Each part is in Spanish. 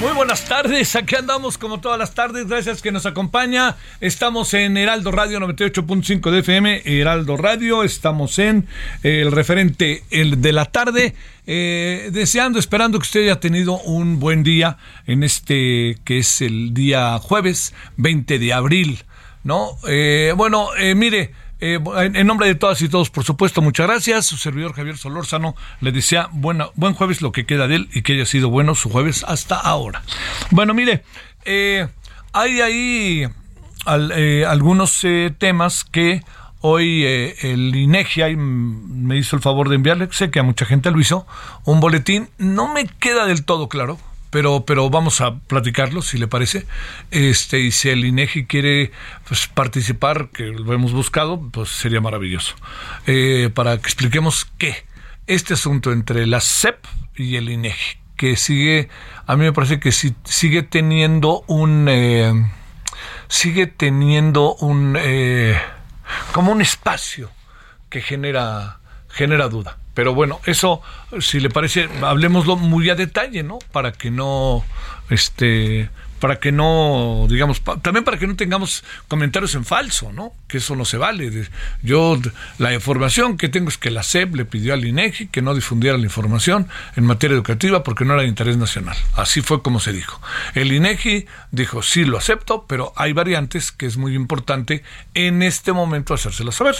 Muy buenas tardes. Aquí andamos como todas las tardes. Gracias que nos acompaña. Estamos en Heraldo Radio 98.5 de FM. Heraldo Radio. Estamos en eh, el referente el de la tarde. Eh, deseando, esperando que usted haya tenido un buen día en este que es el día jueves 20 de abril. ¿No? Eh, bueno, eh, mire. Eh, en nombre de todas y todos, por supuesto, muchas gracias. Su servidor Javier Solórzano le desea buena, buen jueves, lo que queda de él, y que haya sido bueno su jueves hasta ahora. Bueno, mire, eh, hay ahí al- eh, algunos eh, temas que hoy eh, el INEGI ahí, me hizo el favor de enviarle, sé que a mucha gente lo hizo, un boletín. No me queda del todo claro. Pero, pero vamos a platicarlo, si le parece. Este, y si el INEGI quiere pues, participar, que lo hemos buscado, pues sería maravilloso. Eh, para que expliquemos qué. Este asunto entre la SEP y el INEGI, que sigue, a mí me parece que sí- sigue teniendo un. eh, sigue teniendo un. eh, como un espacio que genera, genera duda. Pero bueno, eso, si le parece, hablemoslo muy a detalle, ¿no? Para que no, este, para que no, digamos, también para que no tengamos comentarios en falso, ¿no? Que eso no se vale. Yo, la información que tengo es que la SEP le pidió al INEGI que no difundiera la información en materia educativa porque no era de interés nacional. Así fue como se dijo. El INEGI dijo, sí, lo acepto, pero hay variantes que es muy importante en este momento hacérselas saber.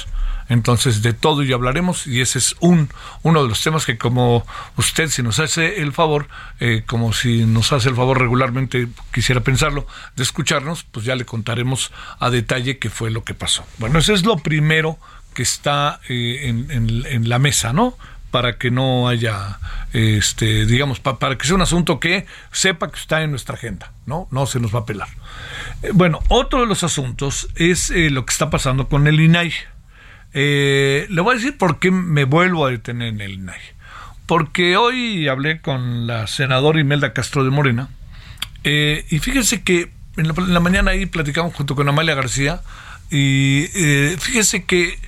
Entonces, de todo ya hablaremos y ese es un uno de los temas que como usted, si nos hace el favor, eh, como si nos hace el favor regularmente, quisiera pensarlo, de escucharnos, pues ya le contaremos a detalle qué fue lo que pasó. Bueno, eso es lo primero que está eh, en, la mesa, ¿no? Para que no haya, este, digamos, pa- para que sea un asunto que sepa que está en nuestra agenda, ¿no? No se nos va a pelar. Eh, bueno, otro de los asuntos es eh, lo que está pasando con el INAI. Le voy a decir por qué me vuelvo a detener en el INAI. Porque hoy hablé con la senadora Imelda Castro de Morena. Eh, y fíjese que en la, en la mañana ahí platicamos junto con Amalia García. Y eh, fíjese que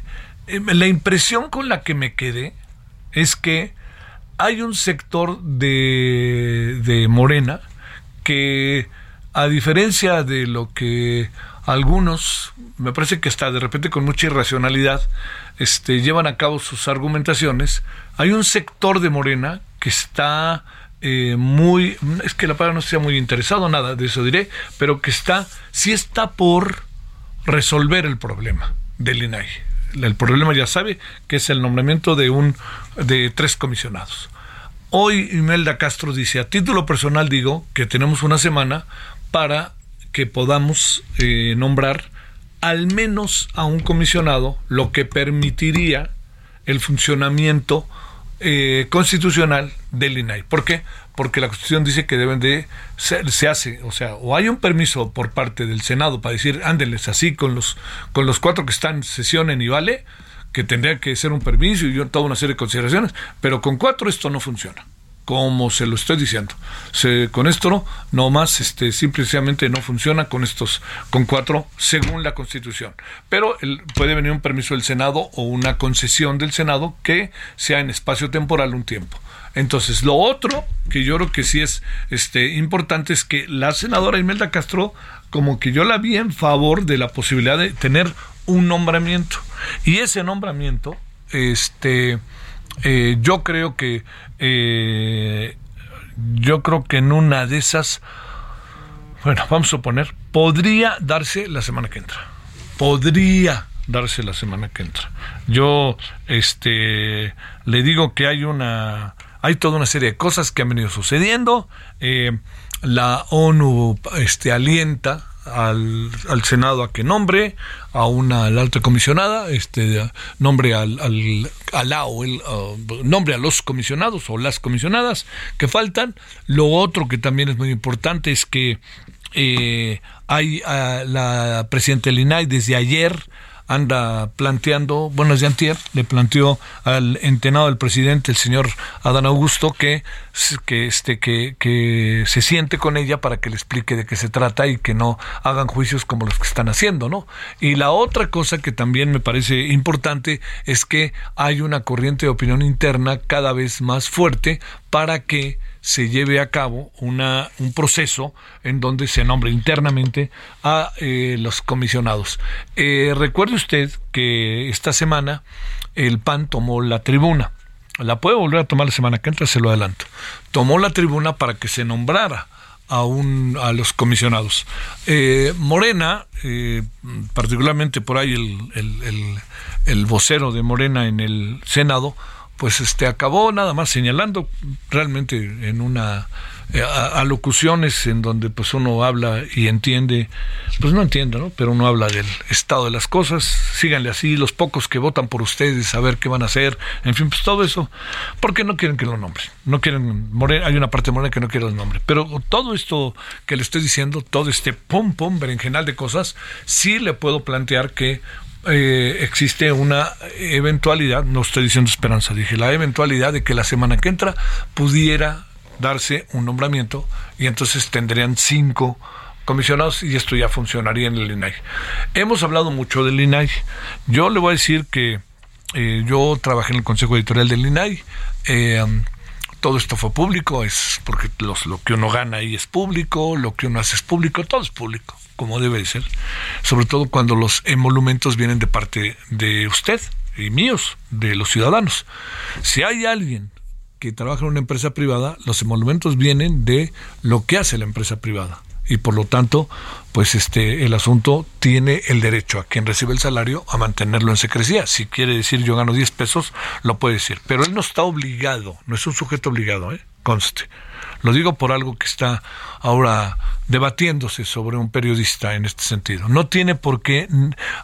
eh, la impresión con la que me quedé es que hay un sector de, de Morena que, a diferencia de lo que algunos, me parece que está de repente con mucha irracionalidad, este, llevan a cabo sus argumentaciones, hay un sector de Morena que está eh, muy, es que la palabra no sea muy interesado, nada de eso diré, pero que está, sí está por resolver el problema del INAI. El problema ya sabe que es el nombramiento de un de tres comisionados. Hoy Imelda Castro dice, a título personal digo que tenemos una semana para que podamos eh, nombrar al menos a un comisionado, lo que permitiría el funcionamiento eh, constitucional del INAI. ¿Por qué? Porque la Constitución dice que deben de ser- se hace, o sea, o hay un permiso por parte del Senado para decir, ándenles así con los con los cuatro que están sesionen y vale, que tendría que ser un permiso y toda una serie de consideraciones, pero con cuatro esto no funciona como se lo estoy diciendo. Con esto no, más, este, simplemente no funciona con estos, con cuatro, según la Constitución. Pero puede venir un permiso del Senado o una concesión del Senado que sea en espacio temporal un tiempo. Entonces, lo otro que yo creo que sí es este, importante es que la senadora Imelda Castro, como que yo la vi en favor de la posibilidad de tener un nombramiento. Y ese nombramiento, este, eh, yo creo que eh, yo creo que en una de esas, bueno, vamos a suponer, podría darse la semana que entra. Podría darse la semana que entra. Yo, este, le digo que hay una, hay toda una serie de cosas que han venido sucediendo. Eh, la ONU, este, alienta al, al, Senado a que nombre a una alta comisionada, este nombre al, al, el, uh, nombre a los comisionados o las comisionadas que faltan. Lo otro que también es muy importante es que eh, hay uh, la presidenta del INAI desde ayer anda planteando, bueno, desde antier, le planteó al entenado del presidente, el señor Adán Augusto, que, que, este, que, que se siente con ella para que le explique de qué se trata y que no hagan juicios como los que están haciendo, ¿no? Y la otra cosa que también me parece importante es que hay una corriente de opinión interna cada vez más fuerte para que se lleve a cabo una, un proceso en donde se nombre internamente a eh, los comisionados. Eh, recuerde usted que esta semana el PAN tomó la tribuna. La puede volver a tomar la semana que entra, se lo adelanto. Tomó la tribuna para que se nombrara a, un, a los comisionados. Eh, Morena, particularmente por ahí el, el, el vocero de Morena en el Senado, pues este acabó nada más señalando realmente en una eh, alocuciones en donde pues uno habla y entiende, pues no entiende, ¿no? Pero uno habla del estado de las cosas, síganle así, los pocos que votan por ustedes, saber qué van a hacer, en fin, pues todo eso, porque no quieren que lo nombre, no quieren, hay una parte Morena que no quiere el nombre, pero todo esto que le estoy diciendo, todo este pum pum berenjenal de cosas, sí le puedo plantear que eh, existe una eventualidad, no estoy diciendo esperanza, dije la eventualidad de que la semana que entra pudiera darse un nombramiento y entonces tendrían cinco comisionados y esto ya funcionaría en el INAI. Hemos hablado mucho del INAI. Yo le voy a decir que eh, yo trabajé en el Consejo Editorial del INAI. Eh, todo esto fue público, es porque los, lo que uno gana ahí es público, lo que uno hace es público, todo es público como debe ser, sobre todo cuando los emolumentos vienen de parte de usted y míos, de los ciudadanos. Si hay alguien que trabaja en una empresa privada, los emolumentos vienen de lo que hace la empresa privada. Y por lo tanto, pues este el asunto tiene el derecho a quien recibe el salario a mantenerlo en secrecía. Si quiere decir yo gano 10 pesos, lo puede decir. Pero él no está obligado, no es un sujeto obligado, ¿eh? conste. Lo digo por algo que está ahora debatiéndose sobre un periodista en este sentido. No tiene por qué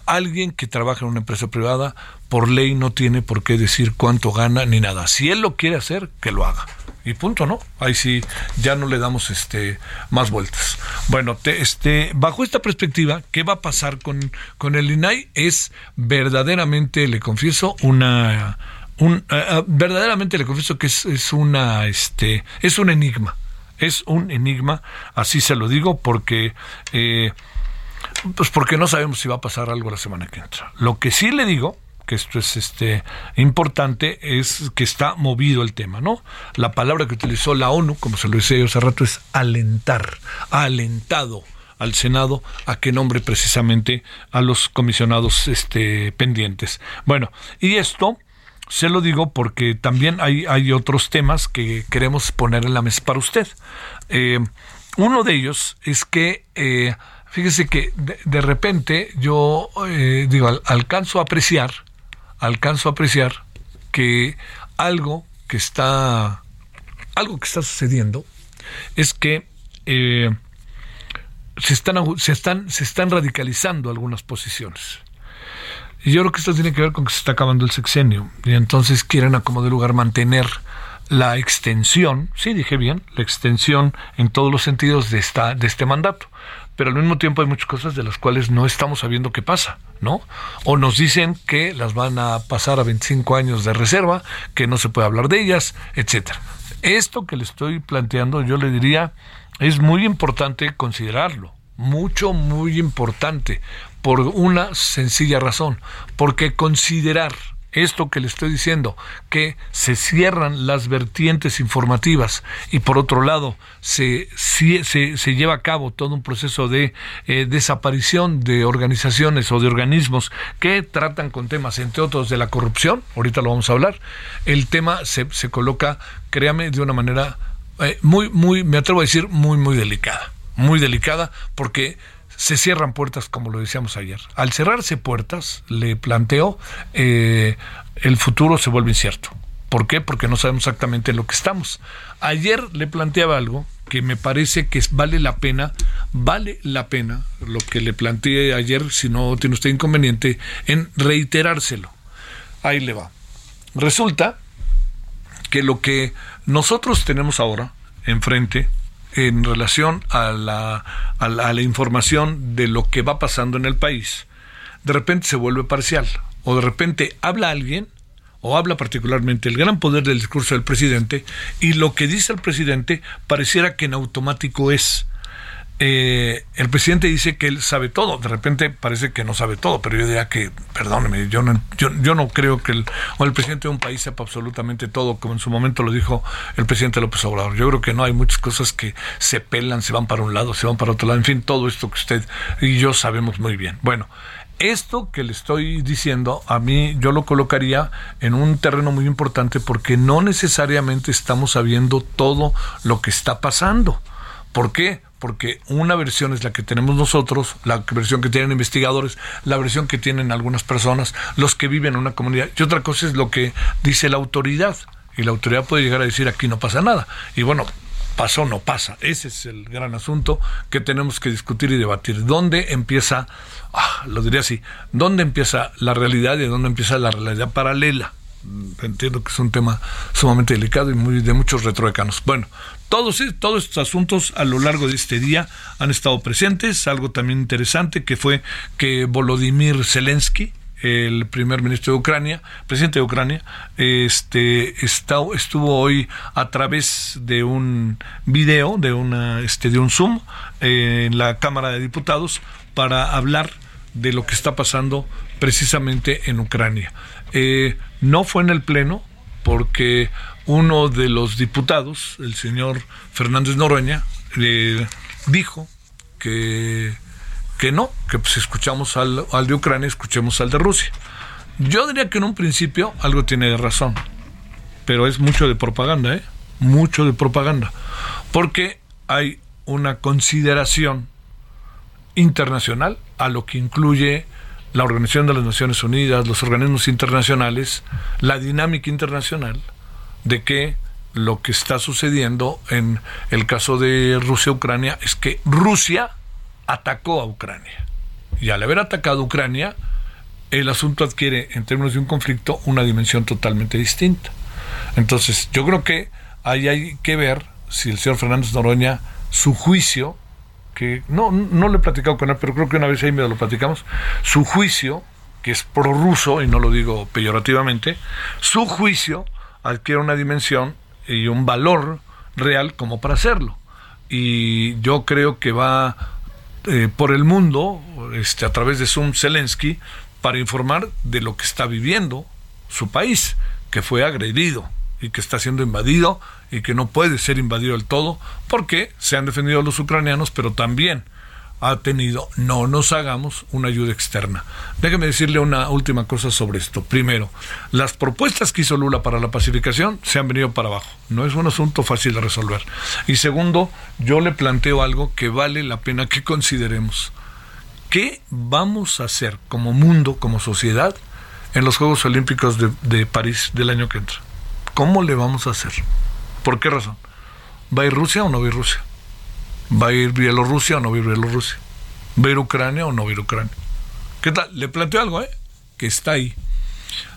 alguien que trabaja en una empresa privada, por ley no tiene por qué decir cuánto gana ni nada. Si él lo quiere hacer, que lo haga. Y punto, ¿no? Ahí sí ya no le damos este más vueltas. Bueno, este bajo esta perspectiva, ¿qué va a pasar con con el INAI? Es verdaderamente, le confieso, una un, eh, eh, verdaderamente le confieso que es, es, una este es un enigma es un enigma así se lo digo porque eh, pues porque no sabemos si va a pasar algo la semana que entra. Lo que sí le digo que esto es este importante es que está movido el tema no la palabra que utilizó la ONU como se lo decía yo hace rato es alentar ha alentado al Senado a que nombre precisamente a los comisionados este pendientes. Bueno y esto se lo digo porque también hay, hay otros temas que queremos poner en la mesa para usted. Eh, uno de ellos es que, eh, fíjese que de, repente yo eh, digo, alcanzo a apreciar, alcanzo a apreciar que algo que está, algo que está sucediendo es que se están, se están, se están radicalizando algunas posiciones. Y yo creo que esto tiene que ver con que se está acabando el sexenio y entonces quieren a como de lugar mantener la extensión, sí dije bien, la extensión en todos los sentidos de esta de este mandato. pero al mismo tiempo hay muchas cosas de las cuales no estamos sabiendo qué pasa, ¿no? O nos dicen que las van a pasar a 25 años de reserva, que no se puede hablar de ellas, etcétera. Esto que le estoy planteando, yo le diría, es muy importante considerarlo, mucho, muy importante, por una sencilla razón, porque considerar esto que le estoy diciendo, que se cierran las vertientes informativas y por otro lado se, se, se lleva a cabo todo un proceso de eh, desaparición de organizaciones o de organismos que tratan con temas, entre otros, de la corrupción, ahorita lo vamos a hablar, el tema se, se coloca, créame, de una manera eh, muy, muy, me atrevo a decir, muy, muy delicada, muy delicada, porque se cierran puertas, como lo decíamos ayer. Al cerrarse puertas, le planteo, eh, el futuro se vuelve incierto. ¿Por qué? Porque no sabemos exactamente en lo que estamos. Ayer le planteaba algo que me parece que vale la pena, vale la pena lo que le planteé ayer, si no tiene usted inconveniente, en reiterárselo. Ahí le va. Resulta que lo que nosotros tenemos ahora enfrente en relación a la, a la, información de lo que va pasando en el país, de repente se vuelve parcial. O de repente habla alguien, o habla particularmente el gran poder del discurso del presidente, y lo que dice el presidente pareciera que en automático es. Eh, el presidente dice que él sabe todo, de repente parece que no sabe todo, pero yo diría que, perdóneme, yo no, yo, yo no creo que el, o el presidente de un país sepa absolutamente todo, como en su momento lo dijo el presidente López Obrador. Yo creo que no hay muchas cosas que se pelan, se van para un lado, se van para otro lado, en fin, todo esto que usted y yo sabemos muy bien. Bueno, esto que le estoy diciendo, a mí yo lo colocaría en un terreno muy importante porque no necesariamente estamos sabiendo todo lo que está pasando. ¿Por qué? porque una versión es la que tenemos nosotros, la versión que tienen investigadores, la versión que tienen algunas personas, los que viven en una comunidad, y otra cosa es lo que dice la autoridad. Y la autoridad puede llegar a decir aquí no pasa nada. Y bueno, pasó, no pasa. Ese es el gran asunto que tenemos que discutir y debatir. ¿Dónde empieza, ah, lo diría así, dónde empieza la realidad y dónde empieza la realidad paralela? entiendo que es un tema sumamente delicado y muy de muchos retrodecanos. Bueno, todos, todos estos asuntos a lo largo de este día han estado presentes. Algo también interesante que fue que Volodymyr Zelensky, el primer ministro de Ucrania, presidente de Ucrania, este estuvo hoy a través de un video, de una este un Zoom eh, en la Cámara de Diputados para hablar de lo que está pasando precisamente en Ucrania. Eh, no fue en el Pleno porque uno de los diputados, el señor Fernández Noroña, eh, dijo que, que no, que pues, si escuchamos al, al de Ucrania, escuchemos al de Rusia. Yo diría que en un principio algo tiene razón, pero es mucho de propaganda, ¿eh? Mucho de propaganda. Porque hay una consideración internacional a lo que incluye la Organización de las Naciones Unidas, los organismos internacionales, la dinámica internacional de que lo que está sucediendo en el caso de Rusia-Ucrania es que Rusia atacó a Ucrania. Y al haber atacado a Ucrania, el asunto adquiere, en términos de un conflicto, una dimensión totalmente distinta. Entonces, yo creo que ahí hay que ver si el señor Fernández Noroña, su juicio que no, no le he platicado con él, pero creo que una vez ahí me lo platicamos, su juicio, que es prorruso, y no lo digo peyorativamente, su juicio adquiere una dimensión y un valor real como para hacerlo. Y yo creo que va eh, por el mundo, este, a través de Zoom Zelensky, para informar de lo que está viviendo su país, que fue agredido y que está siendo invadido y que no puede ser invadido del todo porque se han defendido los ucranianos, pero también ha tenido, no nos hagamos una ayuda externa. Déjeme decirle una última cosa sobre esto. Primero, las propuestas que hizo Lula para la pacificación se han venido para abajo. No es un asunto fácil de resolver. Y segundo, yo le planteo algo que vale la pena que consideremos. ¿Qué vamos a hacer como mundo, como sociedad, en los Juegos Olímpicos de, de París del año que entra? ¿Cómo le vamos a hacer? ¿Por qué razón? ¿Va a ir Rusia o no va a ir Rusia? ¿Va a ir Bielorrusia o no va a ir Bielorrusia? ¿Va a ir Ucrania o no va a ir Ucrania? ¿Qué tal? Le planteo algo, ¿eh? Que está ahí.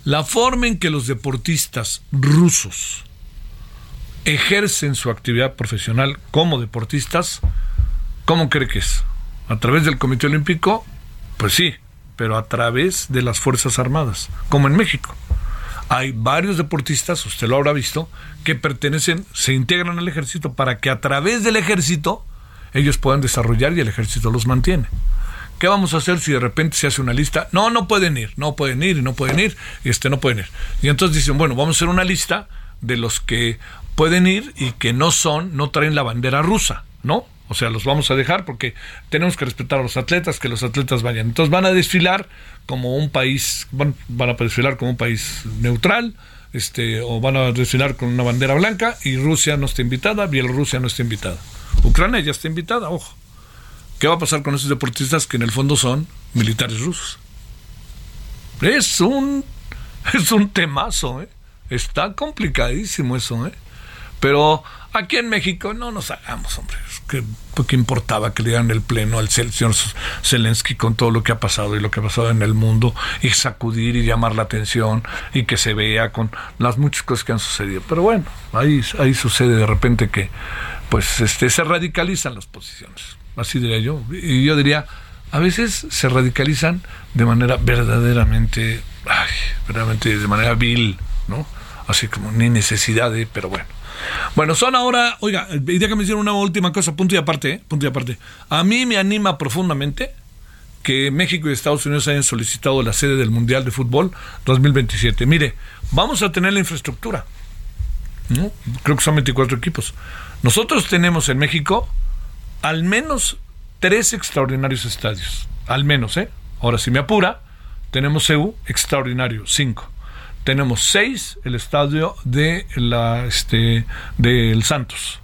La forma en que los deportistas rusos ejercen su actividad profesional como deportistas, ¿cómo cree que es? A través del Comité Olímpico, pues sí, pero a través de las Fuerzas Armadas, como en México. Hay varios deportistas, usted lo habrá visto, que pertenecen, se integran al ejército para que a través del ejército ellos puedan desarrollar y el ejército los mantiene. ¿Qué vamos a hacer si de repente se hace una lista? No, no pueden ir, no pueden ir y no pueden ir, y este no pueden ir. Y entonces dicen, bueno, vamos a hacer una lista de los que pueden ir y que no son, no traen la bandera rusa, ¿no? O sea, los vamos a dejar porque tenemos que respetar a los atletas, que los atletas vayan. Entonces van a desfilar como un país, van, van a desfilar como un país neutral, este, o van a desfilar con una bandera blanca y Rusia no está invitada, Bielorrusia no está invitada. Ucrania ya está invitada, ojo. ¿Qué va a pasar con esos deportistas que en el fondo son militares rusos? Es un, es un temazo, ¿eh? Está complicadísimo eso, ¿eh? Pero aquí en México no nos hagamos, hombre. ¿Qué, qué importaba que le dieran el pleno al señor Zelensky con todo lo que ha pasado y lo que ha pasado en el mundo y sacudir y llamar la atención y que se vea con las muchas cosas que han sucedido? Pero bueno, ahí, ahí sucede de repente que pues este, se radicalizan las posiciones así diría yo. Y yo diría, a veces se radicalizan de manera verdaderamente, ay, verdaderamente de manera vil, ¿no? Así como ni necesidad pero bueno. Bueno, son ahora, oiga, idea que me hicieron una última cosa, punto y aparte, ¿eh? punto y aparte. A mí me anima profundamente que México y Estados Unidos hayan solicitado la sede del Mundial de Fútbol 2027. Mire, vamos a tener la infraestructura. ¿no? Creo que son 24 equipos. Nosotros tenemos en México al menos tres extraordinarios estadios. Al menos, ¿eh? Ahora, si me apura, tenemos EU, extraordinario, cinco. Tenemos seis, el estadio de la, este, del Santos.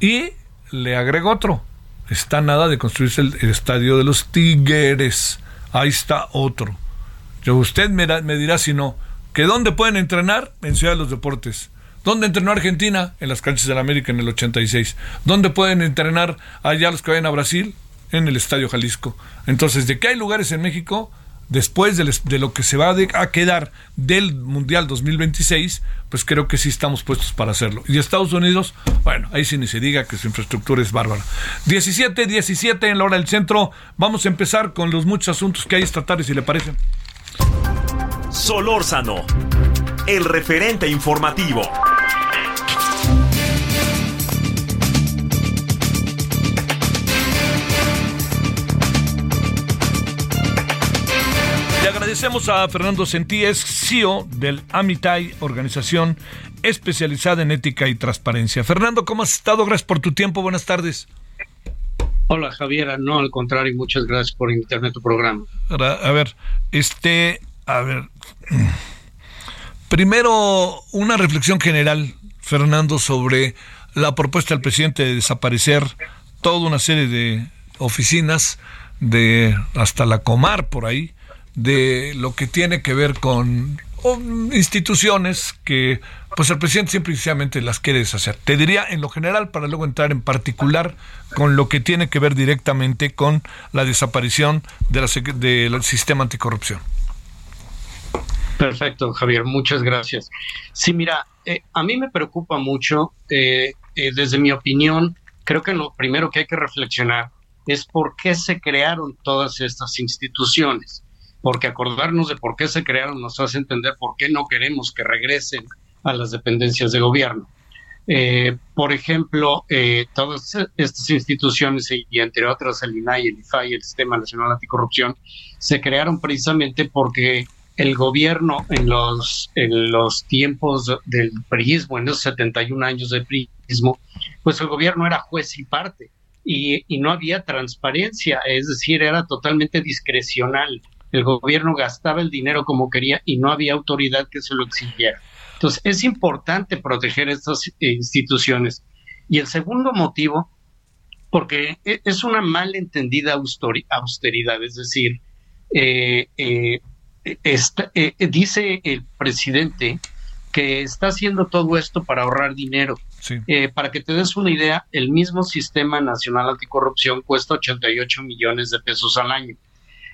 Y le agrego otro. Está nada de construirse el, estadio de los Tigres. Ahí está otro. Yo, usted me, me dirá si no, que dónde pueden entrenar en Ciudad de los Deportes ¿Dónde entrenó Argentina? En las canchas de la América en el 86. ¿Dónde pueden entrenar allá los que vayan a Brasil? En el Estadio Jalisco. Entonces, ¿de qué hay lugares en México? Después de, lo que se va a quedar del Mundial 2026, pues creo que sí estamos puestos para hacerlo. Y Estados Unidos, bueno, ahí sí ni se diga que su infraestructura es bárbara. 17, 17 en la hora del centro. Vamos a empezar con los muchos asuntos que hay esta tarde, si le parece. Solórzano, el referente informativo. Agradecemos a Fernando Sentíes, CEO del Amitai, organización especializada en ética y transparencia. Fernando, ¿cómo has estado? Gracias por tu tiempo. Buenas tardes. Hola Javier, no, al contrario, muchas gracias por invitarme a tu programa. A ver, este, a ver, primero una reflexión general, Fernando, sobre la propuesta del presidente de desaparecer toda una serie de oficinas de hasta la Comar por ahí de lo que tiene que ver con instituciones que pues el presidente simple y sencillamente las quiere deshacer. Te diría en lo general para luego entrar en particular con lo que tiene que ver directamente con la desaparición de del sistema anticorrupción. Perfecto, Javier, muchas gracias. Sí, mira, eh, a mí me preocupa mucho, eh, eh, desde mi opinión, creo que lo primero que hay que reflexionar es por qué se crearon todas estas instituciones porque acordarnos de por qué se crearon nos hace entender por qué no queremos que regresen a las dependencias de gobierno. Eh, por ejemplo, eh, todas estas instituciones, y entre otras el INAI, el IFAI, el Sistema Nacional Anticorrupción, se crearon precisamente porque el gobierno en los, en los tiempos del priismo, en los 71 años de priismo, pues el gobierno era juez y parte y, y no había transparencia, es decir, era totalmente discrecional el gobierno gastaba el dinero como quería y no había autoridad que se lo exigiera. Entonces, es importante proteger estas instituciones. Y el segundo motivo, porque e, es una malentendida austeridad, es decir, eh, eh, eh, dice el presidente que está haciendo todo esto para ahorrar dinero. para que te des una idea, el mismo Sistema Nacional Anticorrupción cuesta 88 millones de pesos al año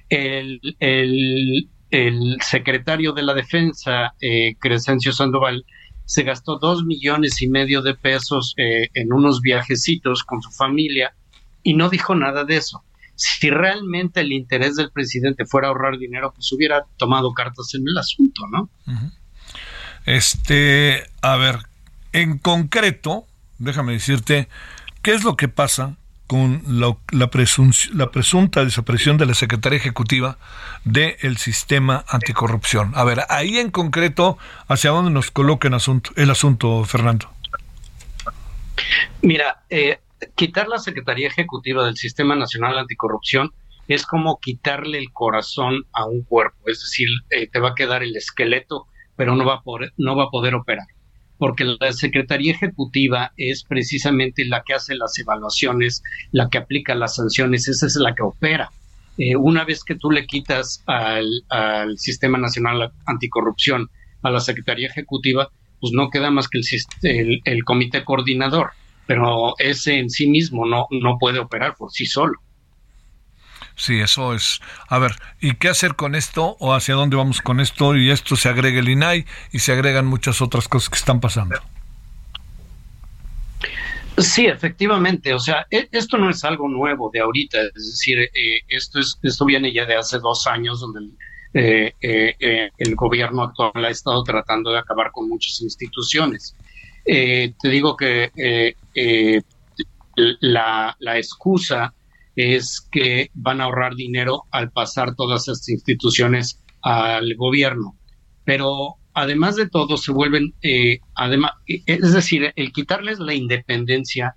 el, el, secretario de la Defensa, eh, Crescencio Sandoval, se gastó dos millones y medio de pesos eh, en unos viajecitos con su familia y no dijo nada de eso. si realmente el interés del presidente fuera ahorrar dinero, pues hubiera tomado cartas en el asunto, ¿no? Este, a ver, en concreto, déjame decirte, ¿qué es lo que pasa con la, presunta desaparición de la Secretaría Ejecutiva del sistema anticorrupción? A ver, ahí en concreto, ¿hacia dónde nos coloca el asunto, el asunto Fernando? Mira, eh, quitar la Secretaría Ejecutiva del Sistema Nacional Anticorrupción es como quitarle el corazón a un cuerpo, es decir, eh, te va a quedar el esqueleto, pero no va, a poder, no va a poder operar, porque la Secretaría Ejecutiva es precisamente la que hace las evaluaciones, la que aplica las sanciones, esa es la que opera. Eh, una vez que tú le quitas al, Sistema Nacional Anticorrupción a la Secretaría Ejecutiva, pues no queda más que el, el comité coordinador pero ese en sí mismo no, no puede operar por sí solo. Sí, eso es. A ver, ¿y qué hacer con esto o hacia dónde vamos con esto? Y esto se agrega el INAI y se agregan muchas otras cosas que están pasando. Sí, efectivamente. O sea, e, esto no es algo nuevo de ahorita. Es decir, eh, esto, es, esto viene ya de hace dos años donde el, eh, eh, gobierno actual ha estado tratando de acabar con muchas instituciones. Te digo que la, excusa es que van a ahorrar dinero al pasar todas estas instituciones al gobierno. Pero además de todo, se vuelven, además, es decir, el quitarles la independencia,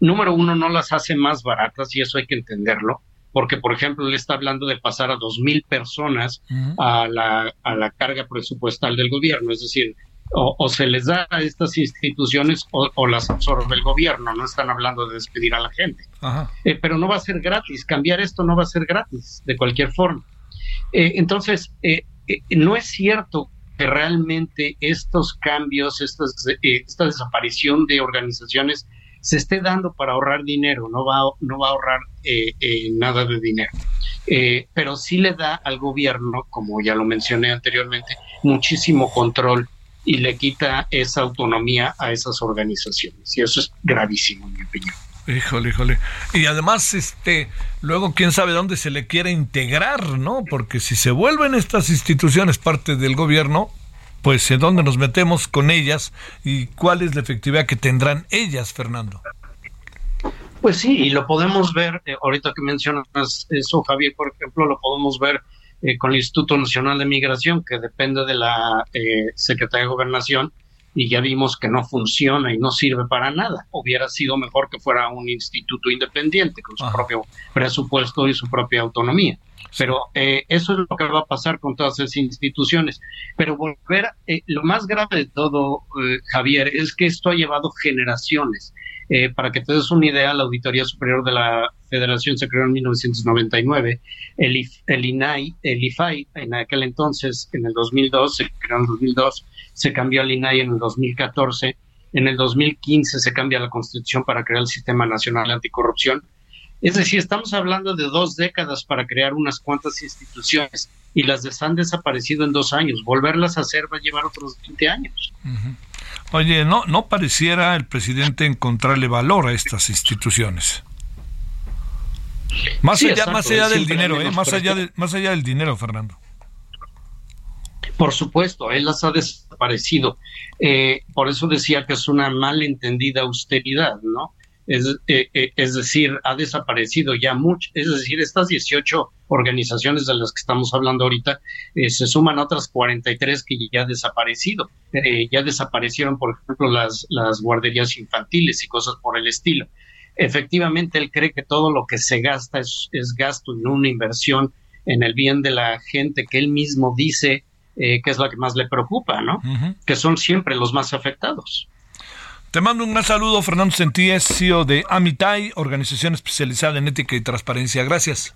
número uno, no las hace más baratas y eso hay que entenderlo porque por ejemplo le está hablando de pasar a dos mil personas a, la, a la carga presupuestal del gobierno, es decir, o, se les da a estas instituciones o, las absorbe el gobierno, no están hablando de despedir a la gente. Eh, pero no va a ser gratis, cambiar esto no va a ser gratis, de cualquier forma. Eh, entonces, eh, no es cierto que realmente estos cambios, estas, esta desaparición de organizaciones se esté dando para ahorrar dinero, no va, no va a ahorrar nada de dinero. pero sí le da al gobierno, como ya lo mencioné anteriormente, muchísimo control y le quita esa autonomía a esas organizaciones. Y eso es gravísimo, en mi opinión. Híjole, híjole. Y además, este, luego quién sabe dónde se le quiere integrar, ¿no? Porque si se vuelven estas instituciones parte del gobierno, pues en dónde nos metemos con ellas y cuál es la efectividad que tendrán ellas, Fernando. Pues sí, y lo podemos ver, eh, ahorita que mencionas eso, Javier, por ejemplo, lo podemos ver eh, con el Instituto Nacional de Migración, que depende de la eh, Secretaría de Gobernación, y ya vimos que no funciona y no sirve para nada. Hubiera sido mejor que fuera un instituto independiente, con su propio presupuesto y su propia autonomía. Pero eh, eso es lo que va a pasar con todas esas instituciones. Pero volver, lo más grave de todo, Javier, es que esto ha llevado generaciones. Para que te des una idea, la Auditoría Superior de la Federación se creó en 1999, el, el INAI, el IFAI, en aquel entonces, en el 2002, se creó en el 2002, se cambió al INAI en el 2014, en el 2015 se cambia la constitución para crear el Sistema Nacional Anticorrupción. Es decir, estamos hablando de dos décadas para crear unas cuantas instituciones y las han desaparecido en dos años. Volverlas a hacer va a llevar otros 20 años. Oye, no, no pareciera el presidente encontrarle valor a estas instituciones. Más allá, más allá del dinero, ¿eh? más, allá de, más allá del dinero, Fernando. Por supuesto, él las ha desaparecido. Eh, por eso decía que es una malentendida austeridad, ¿no? Es, eh, es, decir, ha desaparecido ya mucho. Es decir, estas 18 organizaciones de las que estamos hablando ahorita se suman otras 43 que ya han desaparecido. ya desaparecieron, por ejemplo, las, las guarderías infantiles y cosas por el estilo efectivamente él cree que todo lo que se gasta es, gasto y no una inversión en el bien de la gente que él mismo dice eh, que es la que más le preocupa, ¿no? Que son siempre los más afectados. Te mando un gran saludo, Fernando Sentíes, CEO de Amitai, organización especializada en ética y transparencia. Gracias.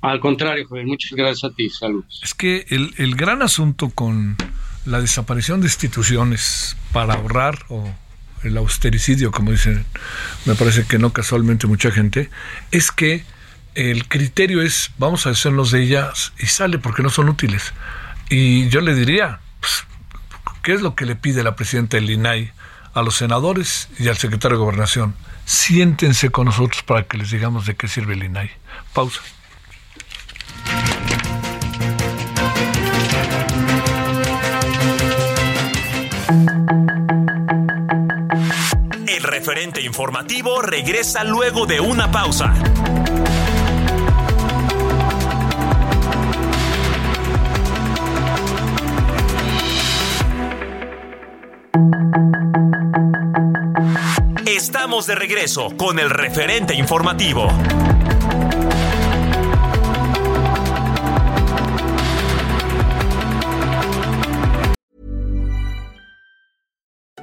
Al contrario, Javier, muchas gracias a ti. Saludos. Es que el, el gran asunto con la desaparición de instituciones para ahorrar o el austericidio, como dicen, me parece que no casualmente mucha gente, es que el criterio es vamos a hacernos de ellas y sale porque no son útiles. Y yo le diría, pues, ¿qué es lo que le pide la presidenta del INAI a los senadores y al secretario de Gobernación. Siéntense con nosotros para que les digamos de qué sirve el INAI. Pausa. El referente informativo regresa luego de una pausa. Estamos de regreso con el referente informativo.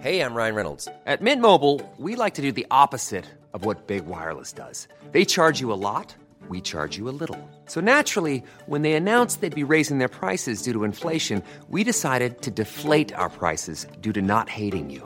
Hey, I'm Ryan Reynolds. At Mint Mobile, we like to do the opposite of what Big Wireless does. They charge you a lot, we charge you a little. So naturally, when they announced they'd be raising their prices due to inflation, we decided to deflate our prices due to not hating you.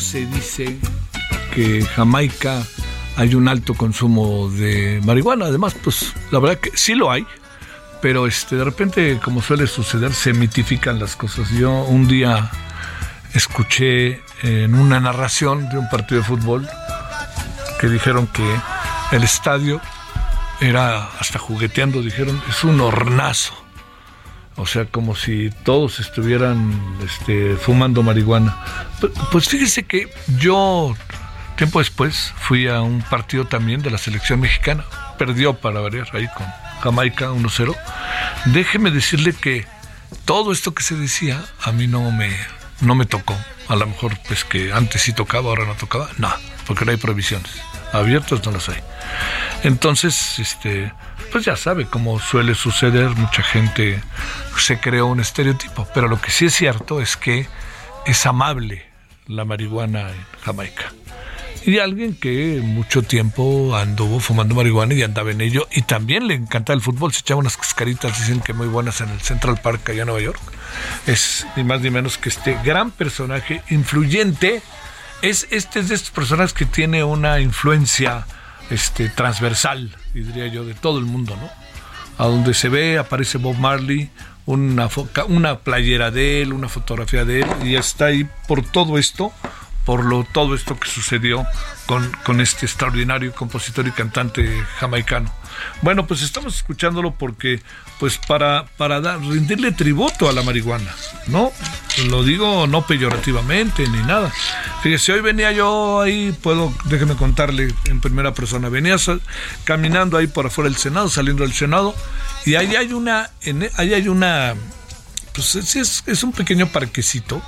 Se dice que en Jamaica hay un alto consumo de marihuana. Además, pues la verdad que sí lo hay, pero este de repente, como suele suceder, se mitifican las cosas. Yo un día escuché en una narración de un partido de fútbol que dijeron que el estadio era hasta jugueteando, dijeron, es un hornazo. O sea, como si todos estuvieran este, fumando marihuana. Pu- Pues fíjese que yo, tiempo después, fui a un partido también de la selección mexicana. Perdió para variar ahí con Jamaica 1-0. Déjeme decirle que todo esto que se decía a mí no me, no me tocó. A lo mejor, pues que antes sí tocaba, ahora no tocaba. No, porque no hay provisiones. Abiertas no las hay. Entonces, este, pues ya sabe cómo suele suceder, mucha gente se creó un estereotipo, pero lo que sí es cierto es que es amable la marihuana en Jamaica. Y alguien que mucho tiempo anduvo fumando marihuana y andaba en ello, y también le encanta el fútbol, se echaba unas cascaritas, dicen que muy buenas en el Central Park allá en Nueva York. Es ni más ni menos que este gran personaje influyente, es este es de estos personajes que tiene una influencia este, transversal, diría yo, de todo el mundo, ¿no? A donde se ve, aparece Bob Marley, una, fo- ca- una playera de él, una fotografía de él, y está ahí por todo esto, por lo, todo esto que sucedió con, con este extraordinario compositor y cantante jamaicano. Bueno, pues estamos escuchándolo porque, pues para, para dar, rendirle tributo a la marihuana, ¿no? Lo digo no peyorativamente ni nada. Fíjese, hoy venía yo ahí, puedo, déjeme contarle en primera persona, venía caminando ahí por afuera del Senado, saliendo del Senado, y ahí hay una, en, hay una, pues es, es un pequeño parquecito,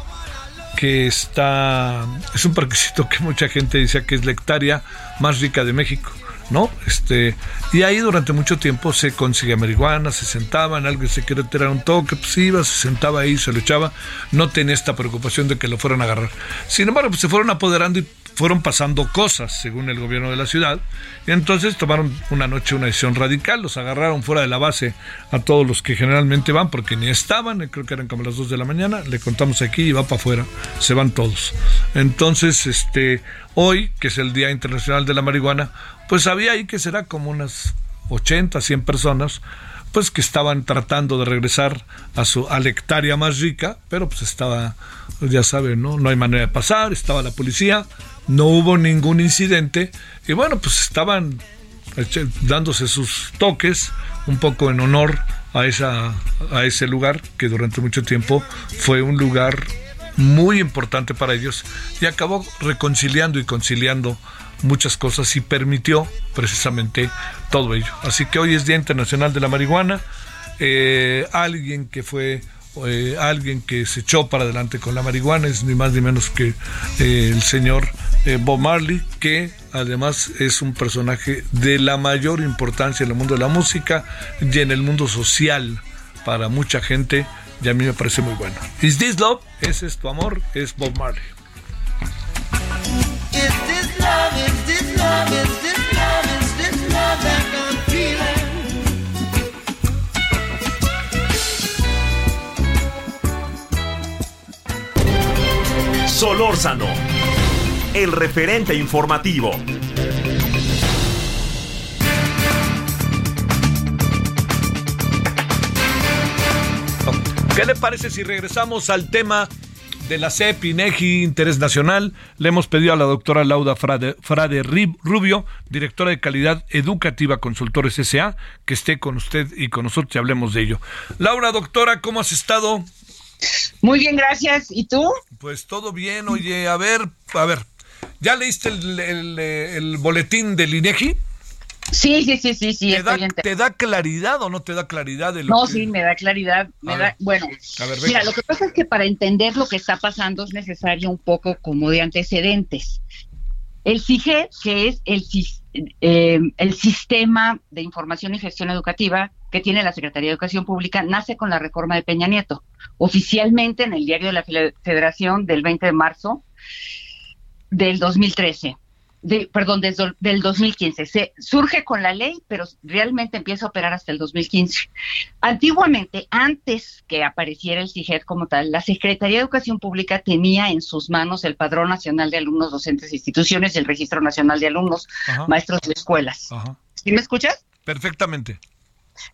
que está es un parquecito que mucha gente dice que es la hectárea más rica de México, ¿no? Este, y ahí durante mucho tiempo se conseguía marihuana, se sentaban, alguien se quería tirar un toque, pues iba, se sentaba ahí, se lo echaba, no tenía esta preocupación de que lo fueran a agarrar. Sin embargo, pues se fueron apoderando y fueron pasando cosas según el gobierno de la ciudad y entonces tomaron una noche una decisión radical, los agarraron fuera de la base a todos los que generalmente van porque ni estaban, eh, creo que eran como las 2 de la mañana, le contamos aquí y va para afuera, se van todos. Entonces, este, hoy, que es el Día Internacional de la Marihuana, pues había ahí que será como unas 80, 100 personas pues que estaban tratando de regresar a su a la hectárea más rica, pero pues estaba, ya saben, ¿no? No hay manera de pasar, estaba la policía, no hubo ningún incidente y bueno, pues estaban dándose sus toques un poco en honor a esa a ese lugar que durante mucho tiempo fue un lugar muy importante para ellos y acabó reconciliando y conciliando muchas cosas y permitió precisamente todo ello. Así que hoy es Día Internacional de la Marihuana. Eh, alguien que fue eh, alguien que se echó para adelante con la marihuana es ni más ni menos que eh, el señor Bob Marley, que además es un personaje de la mayor importancia en el mundo de la música y en el mundo social para mucha gente y a mí me parece muy bueno. Is This Love? Es tu amor, es Bob Marley. Solórzano, el referente informativo. ¿Qué le parece si regresamos al tema de la CEP, INEGI, Interés Nacional? Le hemos pedido a la doctora Lauda Frade, Rubio, directora de calidad educativa Consultores S.A., que esté con usted y con nosotros y hablemos de ello. Laura, doctora, ¿cómo has estado? Muy bien, gracias. ¿Y tú? Pues todo bien, oye, a ver, a ver, ¿ya leíste el, el- el boletín del INEGI? Sí, sí, sí, sí, sí. ¿Te da, estoy ente- ¿Te da claridad o no te da claridad de lo No, que- sí, me da claridad. Me da, ver. bueno, ver, mira, lo que pasa es que para entender lo que está pasando es necesario un poco como de antecedentes. El CIGE, que es el, eh, el sistema de información y gestión educativa que tiene la Secretaría de Educación Pública, nace con la reforma de Peña Nieto. Oficialmente en el diario de la Federación del 20 de marzo del 2013. De, perdón, del, do- del 2015. Se surge con la ley, pero realmente empieza a operar hasta el 2015. Antiguamente, antes que apareciera el CIGED como tal, la Secretaría de Educación Pública tenía en sus manos el Padrón Nacional de Alumnos, Docentes e Instituciones y el Registro Nacional de Alumnos, Ajá. Maestros de Escuelas. Ajá. ¿Sí me escuchas? Perfectamente.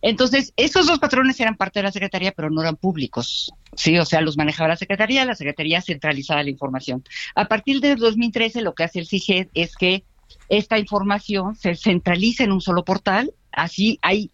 Entonces, esos dos patrones eran parte de la Secretaría, pero no eran públicos. Sí, o sea, los manejaba la Secretaría, la Secretaría centralizaba la información. A partir del 2013, lo que hace el CIGED es que esta información se centraliza en un solo portal, así hay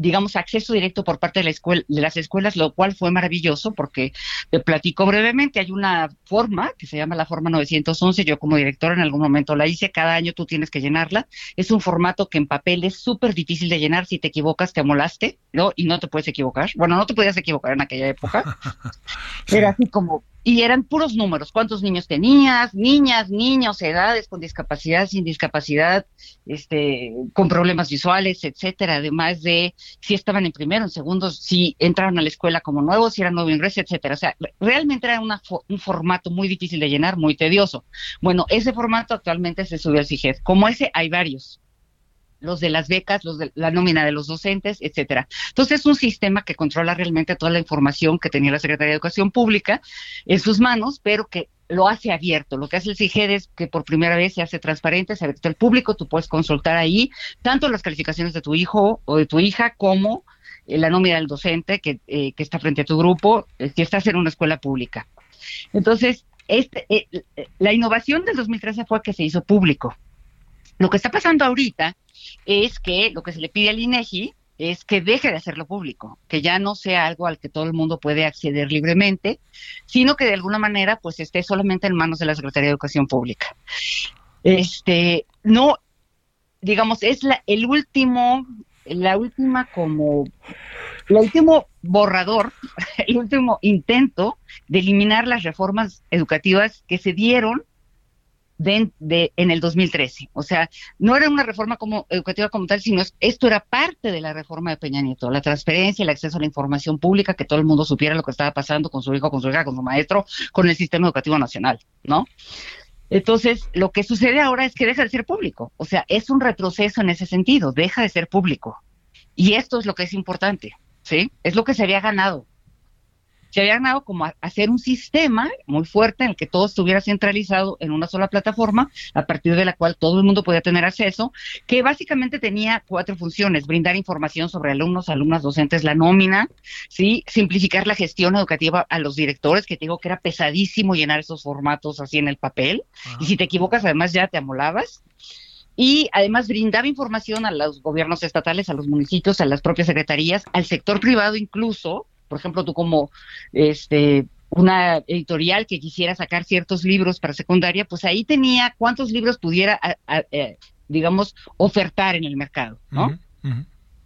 digamos, acceso directo por parte de, la escuela, de las escuelas, lo cual fue maravilloso porque te platico brevemente, hay una forma que se llama la forma 911, yo como directora en algún momento la hice, cada año tú tienes que llenarla, es un formato que en papel es súper difícil de llenar, si te equivocas te amolaste, ¿no? Y no te puedes equivocar, bueno, no te podías equivocar en aquella época, era así como, y eran puros números, cuántos niños tenías, niñas, niños, edades con discapacidad, sin discapacidad, este, con problemas visuales, etcétera, además de si estaban en primero, en segundo, si entraron a la escuela como nuevos, si eran nuevo ingreso, etcétera. O sea, realmente era una un formato muy difícil de llenar, muy tedioso. Bueno, ese formato actualmente se subió al CIGED. Como ese hay varios los de las becas, los de la nómina de los docentes, etcétera. Entonces es un sistema que controla realmente toda la información que tenía la Secretaría de Educación Pública en sus manos, pero que lo hace abierto. Lo que hace el CIGED es que por primera vez se hace transparente, se abierto al público, tú puedes consultar ahí tanto las calificaciones de tu hijo o de tu hija como eh, la nómina del docente que, eh, que está frente a tu grupo, eh, si estás en una escuela pública. Entonces, este, eh, eh, la innovación del 2013 fue que se hizo público. Lo que está pasando ahorita es que lo que se le pide al INEGI es que deje de hacerlo público, que ya no sea algo al que todo el mundo puede acceder libremente, sino que de alguna manera pues esté solamente en manos de la Secretaría de Educación Pública. Este, no, digamos, es la, el último, la última como, el último borrador, el último intento de eliminar las reformas educativas que se dieron de, de, en el 2013. O sea, no era una reforma como educativa como tal, sino es, esto era parte de la reforma de Peña Nieto, la transparencia, el acceso a la información pública, que todo el mundo supiera lo que estaba pasando con su hijo, con su hija, con su maestro, con el sistema educativo nacional, ¿no? Entonces, lo que sucede ahora es que deja de ser público. O sea, es un retroceso en ese sentido, deja de ser público. Y esto es lo que es importante, ¿sí? Es lo que se había ganado. Se habían dado como hacer un sistema muy fuerte en el que todo estuviera centralizado en una sola plataforma, a partir de la cual todo el mundo podía tener acceso, que básicamente tenía cuatro funciones, brindar información sobre alumnos, alumnas, docentes, la nómina, sí, simplificar la gestión educativa a los directores, que te digo que era pesadísimo llenar esos formatos así en el papel, y si te equivocas además ya te amolabas, y además brindaba información a los gobiernos estatales, a los municipios, a las propias secretarías, al sector privado incluso, por ejemplo, tú como este una editorial que quisiera sacar ciertos libros para secundaria, pues ahí tenía cuántos libros pudiera, a- a- eh, digamos, ofertar en el mercado, ¿no?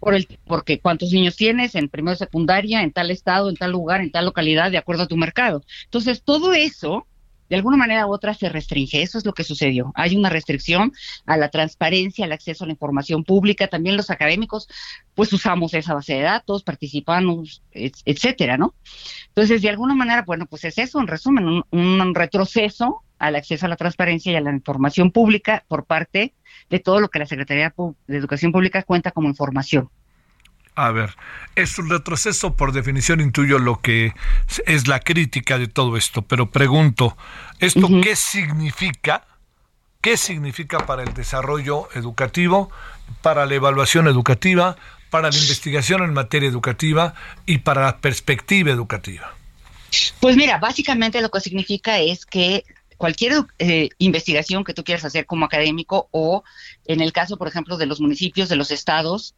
Por el, porque cuántos niños tienes en primero secundaria, en tal estado, en tal lugar, en tal localidad, de acuerdo a tu mercado. Entonces, todo eso, de alguna manera u otra, se restringe. Eso es lo que sucedió. Hay una restricción a la transparencia, al acceso a la información pública. También los académicos, pues usamos esa base de datos, participamos, et- etcétera, ¿no? Entonces, de alguna manera, bueno, pues es eso, en resumen, un, un retroceso al acceso a la transparencia y a la información pública por parte de todo lo que la Secretaría de Educación Pública cuenta como información. A ver, es un retroceso, por definición intuyo lo que es la crítica de todo esto, pero pregunto, ¿esto qué significa? ¿Qué significa para el desarrollo educativo, para la evaluación educativa, para la investigación en materia educativa y para la perspectiva educativa? Pues mira, básicamente lo que significa es que cualquier eh, investigación que tú quieras hacer como académico o en el caso, por ejemplo, de los municipios, de los estados,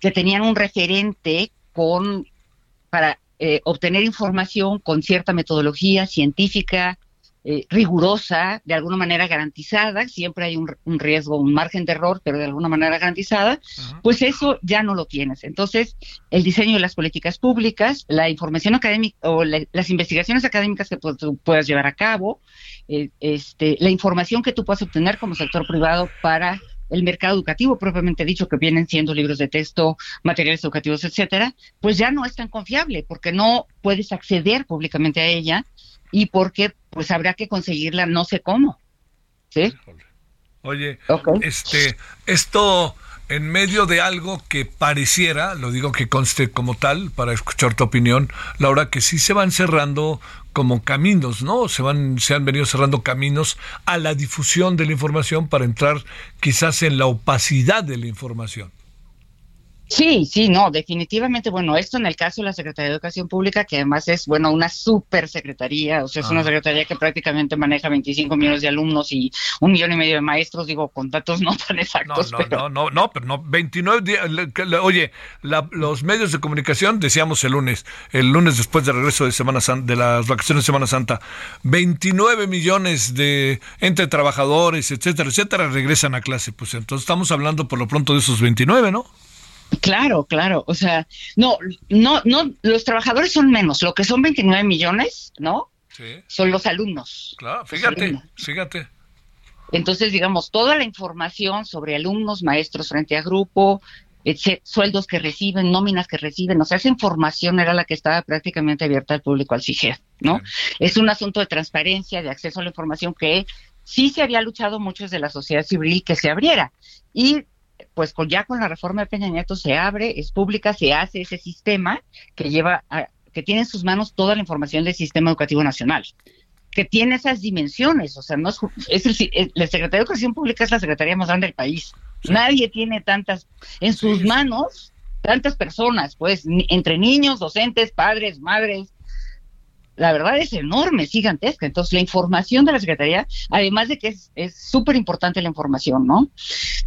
que tenían un referente con para eh, obtener información con cierta metodología científica, eh, rigurosa, de alguna manera garantizada, siempre hay un, un riesgo, un margen de error, pero de alguna manera garantizada, pues eso ya no lo tienes. Entonces, el diseño de las políticas públicas, la información académica o la- las investigaciones académicas que pu- tú puedas llevar a cabo, eh, este, la información que tú puedas obtener como sector privado para el mercado educativo propiamente dicho, que vienen siendo libros de texto, materiales educativos, etcétera, pues ya no es tan confiable porque no puedes acceder públicamente a ella y porque pues habrá que conseguirla no sé cómo. ¿Sí? Oye, este, esto en medio de algo que pareciera, lo digo que conste como tal, para escuchar tu opinión, Laura, que sí se van cerrando como caminos, ¿no? Se van, se han venido cerrando caminos a la difusión de la información para entrar quizás en la opacidad de la información. Sí, sí, no, definitivamente, bueno, esto en el caso de la Secretaría de Educación Pública, que además es, bueno, una super secretaría, o sea, es una secretaría que prácticamente maneja 25 millones de alumnos y un millón y medio de maestros, digo, con datos no tan No, exactos, no, pero no, no, no, pero no, 29 días, oye, la- los medios de comunicación, decíamos el lunes, el lunes después del regreso de Semana Santa, de las vacaciones de Semana Santa, 29 millones de, entre trabajadores, etcétera, etcétera, regresan a clase, pues entonces estamos hablando por lo pronto de esos 29, ¿no? Claro, claro, o sea, no, no, no, los trabajadores son menos, lo que son 29 millones, ¿no? Sí, Son los alumnos. claro, fíjate, alumnos. fíjate. Entonces, digamos, toda la información sobre alumnos, maestros frente a grupo, sueldos que reciben, nóminas que reciben, o sea, esa información era la que estaba prácticamente abierta al público, al CIGED, ¿no? Es un asunto de transparencia, de acceso a la información que sí se había luchado mucho desde la sociedad civil que se abriera. Y pues con, ya con la reforma de Peña Nieto se abre, es pública, se hace ese sistema que lleva a, que tiene en sus manos toda la información del sistema educativo nacional que tiene esas dimensiones, o sea, no es, es el eh, la Secretaría de Educación Pública es la secretaría más grande del país. Nadie tiene tantas en sus manos tantas personas, pues entre niños, docentes, padres, madres. La verdad es enorme, es gigantesca. Entonces, la información de la Secretaría, además de que es súper importante la información, ¿no?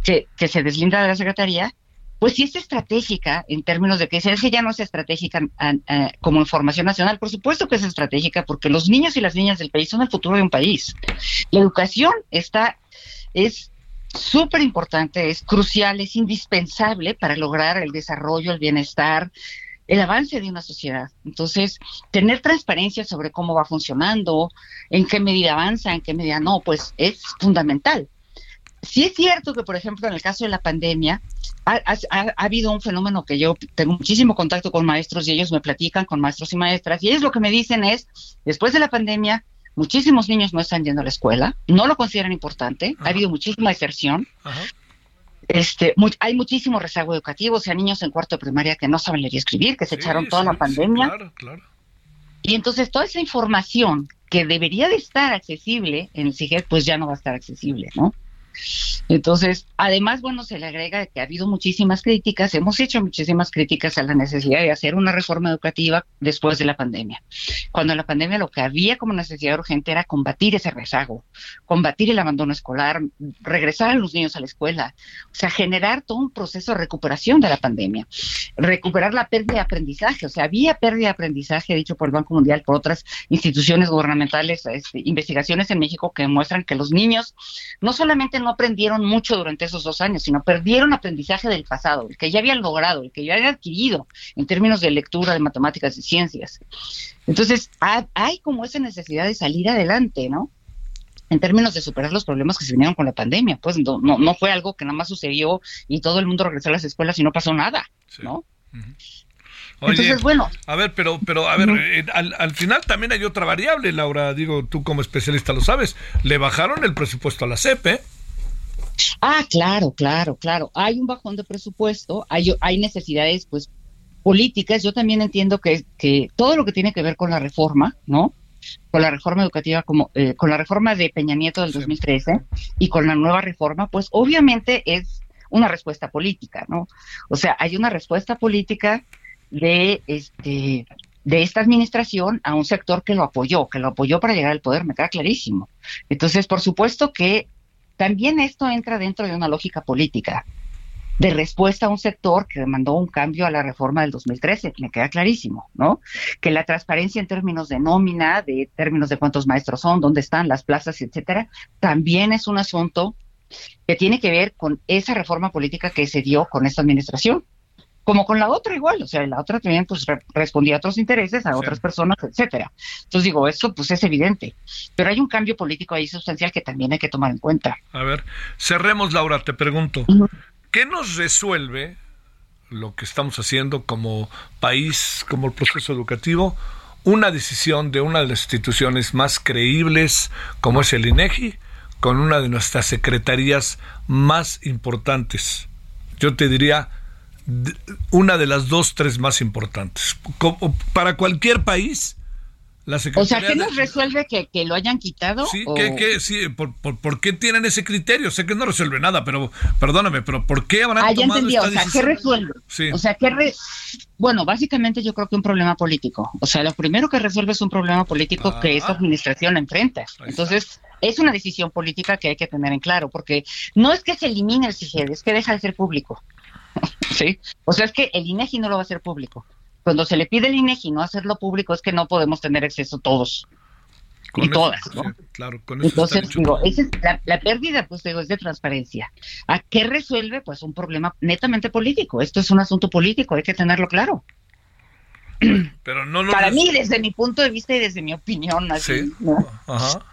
Que, que se deslinda de la Secretaría, pues sí es estratégica en términos de que si es que ya no es estratégica ah, ah, como información nacional, por supuesto que es estratégica porque los niños y las niñas del país son el futuro de un país. La educación está, es súper importante, es crucial, es indispensable para lograr el desarrollo, el bienestar, el avance de una sociedad. Entonces, tener transparencia sobre cómo va funcionando, en qué medida avanza, en qué medida no, pues es fundamental. Sí es cierto que, por ejemplo, en el caso de la pandemia, ha, ha- ha- ha habido un fenómeno que yo tengo muchísimo contacto con maestros y ellos me platican con maestros y maestras, y ellos lo que me dicen es, después de la pandemia, muchísimos niños no están yendo a la escuela, no lo consideran importante, ha habido muchísima deserción, Ajá. Este, mu- hay muchísimo rezago educativo, o sea, niños en cuarto de primaria que no saben leer y escribir, que se Sí, echaron toda sí, la sí, pandemia, claro, claro. Y entonces toda esa información que debería de estar accesible en el CIGED, pues ya no va a estar accesible, ¿no? Entonces, además, bueno, se le agrega que ha habido muchísimas críticas, hemos hecho muchísimas críticas a la necesidad de hacer una reforma educativa después de la pandemia. Cuando la pandemia lo que había como necesidad urgente era combatir ese rezago, combatir el abandono escolar, regresar a los niños a la escuela, o sea, generar todo un proceso de recuperación de la pandemia, recuperar la pérdida de aprendizaje, o sea, había pérdida de aprendizaje dicho por el Banco Mundial, por otras instituciones gubernamentales, este, investigaciones en México que demuestran que los niños no solamente no aprendieron mucho durante esos dos años, sino perdieron aprendizaje del pasado, el que ya habían logrado, el que ya habían adquirido en términos de lectura, de matemáticas, de ciencias. Entonces, ha- hay como esa necesidad de salir adelante, ¿no? En términos de superar los problemas que se vinieron con la pandemia, pues no, no, no fue algo que nada más sucedió y todo el mundo regresó a las escuelas y no pasó nada, ¿no? Oye, Entonces, bueno. A ver, pero, pero, a ver, eh, al, al final también hay otra variable, Laura. Digo, tú como especialista lo sabes. Le bajaron el presupuesto a la CEP, ¿eh? Ah, claro, claro, claro. Hay un bajón de presupuesto, hay, hay necesidades, pues, políticas. Yo también entiendo que, que todo lo que tiene que ver con la reforma, ¿no? Con la reforma educativa, como eh, con la reforma de Peña Nieto del 2013 y con la nueva reforma, pues, obviamente es una respuesta política, ¿no? O sea, hay una respuesta política de este de esta administración a un sector que lo apoyó, que lo apoyó para llegar al poder, me queda clarísimo. Entonces, por supuesto que también esto entra dentro de una lógica política de respuesta a un sector que demandó un cambio a la reforma del 2013, me queda clarísimo, ¿no? Que la transparencia en términos de nómina, de términos de cuántos maestros son, dónde están las plazas, etcétera, también es un asunto que tiene que ver con esa reforma política que se dio con esta administración. Como con la otra igual, o sea, la otra también pues re- respondía a otros intereses, a otras personas, etcétera. Entonces digo, esto pues es evidente, pero hay un cambio político ahí sustancial que también hay que tomar en cuenta. A ver, cerremos, Laura, te pregunto. ¿Qué nos resuelve lo que estamos haciendo como país, como el proceso educativo? Una decisión de una de las instituciones más creíbles, como es el INEGI, con una de nuestras secretarías más importantes. Yo te diría una de las dos, tres más importantes. Como- Para cualquier país, la O sea, secretaría ¿qué de- nos resuelve que, que lo hayan quitado? Sí, o- ¿qué, qué? sí por, por, por qué tienen ese criterio? Sé que no resuelve nada, pero perdóname, pero ¿por qué habrán Ah, ya tomado entendí, esta o sea, ¿qué decisión? resuelve? Sí. O sea, ¿qué re- Bueno, básicamente yo creo que un problema político. O sea, lo primero que resuelve es un problema político que Ah. esta administración enfrenta. Entonces, es una decisión política que hay que tener en claro, porque no es que se elimine el CIGED, es que deja de ser público. ¿Sí? O sea, es que el INEGI no lo va a hacer público. Cuando se le pide al INEGI no hacerlo público, es que no podemos tener acceso todos. Con y eso, todas, sí, ¿no? claro, con eso Entonces, digo, esa es la, la pérdida, pues digo, es de transparencia. ¿A qué resuelve? Pues un problema netamente político. Esto es un asunto político, hay que tenerlo claro. Pero no nos Para mí, desde mi punto de vista y desde mi opinión, así, Sí. ¿no? Ajá.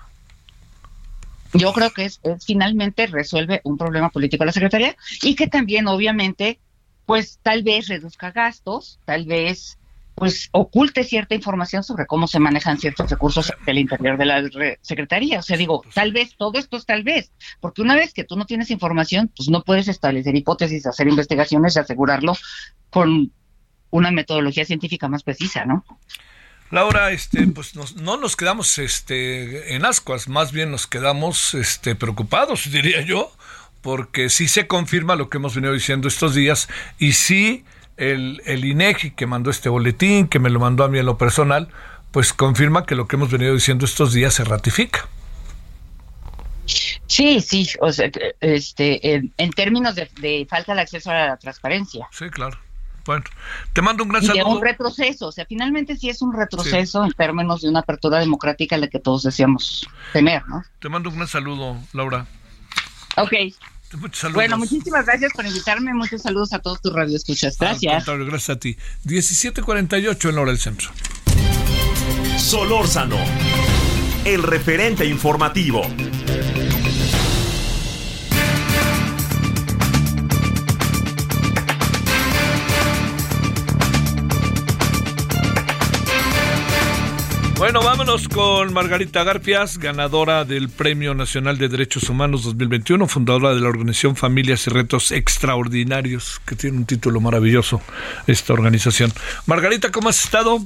yo creo que es, es finalmente resuelve un problema político la Secretaría y que también, obviamente, pues tal vez reduzca gastos, tal vez pues oculte cierta información sobre cómo se manejan ciertos recursos del interior de la re- Secretaría. O sea, digo, tal vez, todo esto es tal vez, porque una vez que tú no tienes información, pues no puedes establecer hipótesis, hacer investigaciones y asegurarlo con una metodología científica más precisa, ¿no? Laura, este, pues nos- no nos quedamos este, en ascuas, más bien nos quedamos este, preocupados, diría yo, porque sí se confirma lo que hemos venido diciendo estos días y sí el, el INEGI que mandó este boletín, que me lo mandó a mí en lo personal, pues confirma que lo que hemos venido diciendo estos días se ratifica. Sí, sí, o sea, este, en, en términos de, de falta de acceso a la transparencia. Sí, claro. Bueno, te mando un gran Y de saludo. un retroceso, o sea, finalmente sí es un retroceso en términos de una apertura democrática a la que todos deseamos tener, ¿no? Te mando un gran saludo, Laura. Ok, Muchos saludos. bueno, muchísimas gracias por invitarme, muchos saludos a todos tus radioescuchas, gracias. gracias a ti. 17:48 en hora del centro. Solórzano, el referente informativo. Bueno, vámonos con Margarita Garfias, ganadora del Premio Nacional de Derechos Humanos 2021, fundadora de la organización Familias y Retos Extraordinarios, que tiene un título maravilloso esta organización. Margarita, ¿cómo has estado?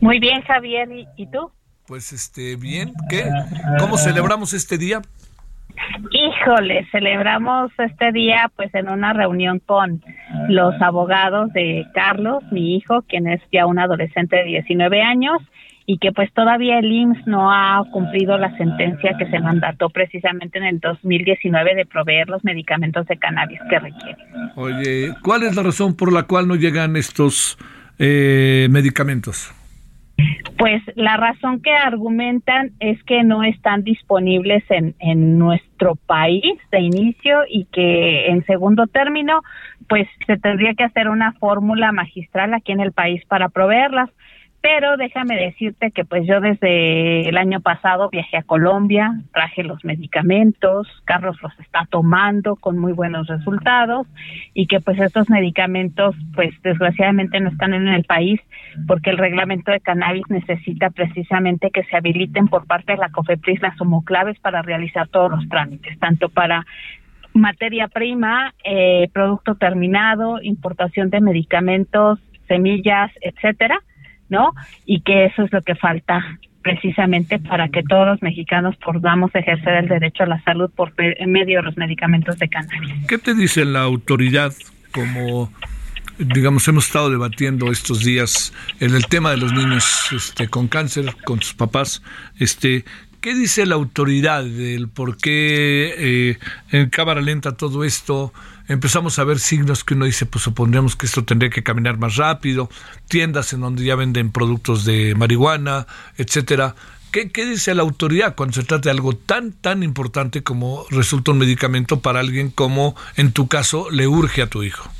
Muy bien, Javier, ¿y, y tú? Pues este, bien, ¿qué? ¿Cómo celebramos este día? Híjole, celebramos este día pues en una reunión con los abogados de Carlos, mi hijo, quien es ya un adolescente de 19 años y que pues todavía el IMSS no ha cumplido la sentencia que se mandató precisamente en el 2019 de proveer los medicamentos de cannabis que requieren. Oye, ¿cuál es la razón por la cual no llegan estos eh, medicamentos? Pues la razón que argumentan es que no están disponibles en, en nuestro país de inicio y que en segundo término, pues se tendría que hacer una fórmula magistral aquí en el país para proveerlas. Pero déjame decirte que pues yo desde el año pasado viajé a Colombia, traje los medicamentos, Carlos los está tomando con muy buenos resultados y que pues estos medicamentos pues desgraciadamente no están en el país porque el reglamento de cannabis necesita precisamente que se habiliten por parte de la COFEPRIS las homoclaves para realizar todos los trámites, tanto para materia prima, eh, producto terminado, importación de medicamentos, semillas, etcétera ¿no? Y que eso es lo que falta precisamente para que todos los mexicanos podamos ejercer el derecho a la salud por medio de los medicamentos de cannabis. ¿Qué te dice la autoridad como digamos hemos estado debatiendo estos días en el tema de los niños este con cáncer con sus papás este ¿Qué dice la autoridad del por qué eh, en cámara lenta todo esto? Empezamos a ver signos que uno dice, pues supondremos que esto tendría que caminar más rápido, tiendas en donde ya venden productos de marihuana, etcétera. ¿Qué, ¿Qué dice la autoridad cuando se trata de algo tan, tan importante como resulta un medicamento para alguien como, en tu caso, le urge a tu hijo?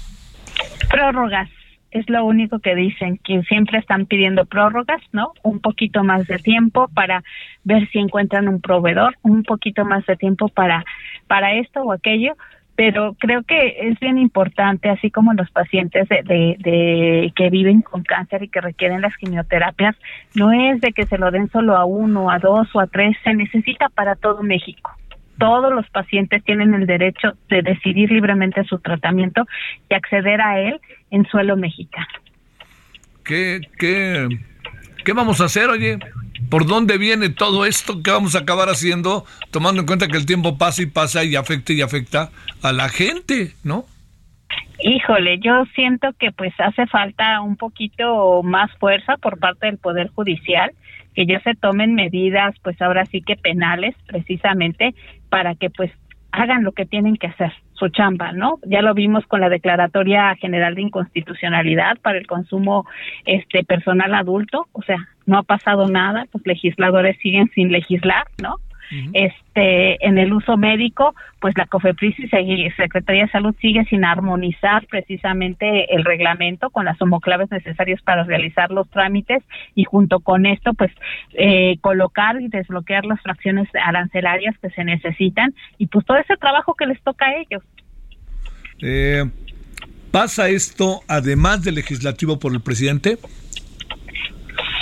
Prórrogas es lo único que dicen, que siempre están pidiendo prórrogas, ¿no? Un poquito más de tiempo para ver si encuentran un proveedor, un poquito más de tiempo para, para esto o aquello, pero creo que es bien importante, así como los pacientes de, de, de, que viven con cáncer y que requieren las quimioterapias, no es de que se lo den solo a uno, a dos o a tres, se necesita para todo México todos los pacientes tienen el derecho de decidir libremente su tratamiento y acceder a él en suelo mexicano. ¿Qué, qué, qué vamos a hacer, oye? ¿Por dónde viene todo esto? ¿Qué vamos a acabar haciendo? Tomando en cuenta que el tiempo pasa y pasa y afecta y afecta a la gente, ¿no? Híjole, yo siento que pues hace falta un poquito más fuerza por parte del Poder Judicial, que ya se tomen medidas pues ahora sí que penales precisamente para que pues hagan lo que tienen que hacer, su chamba, ¿no? Ya lo vimos con la declaratoria general de inconstitucionalidad para el consumo este personal adulto, o sea, no ha pasado nada, los legisladores siguen sin legislar, ¿no? Este en el uso médico, pues la COFEPRIS y Secretaría de Salud sigue sin armonizar precisamente el reglamento con las homoclaves necesarias para realizar los trámites y junto con esto, pues eh, colocar y desbloquear las fracciones arancelarias que se necesitan y pues todo ese trabajo que les toca a ellos. Eh, ¿Pasa esto además del legislativo por el presidente?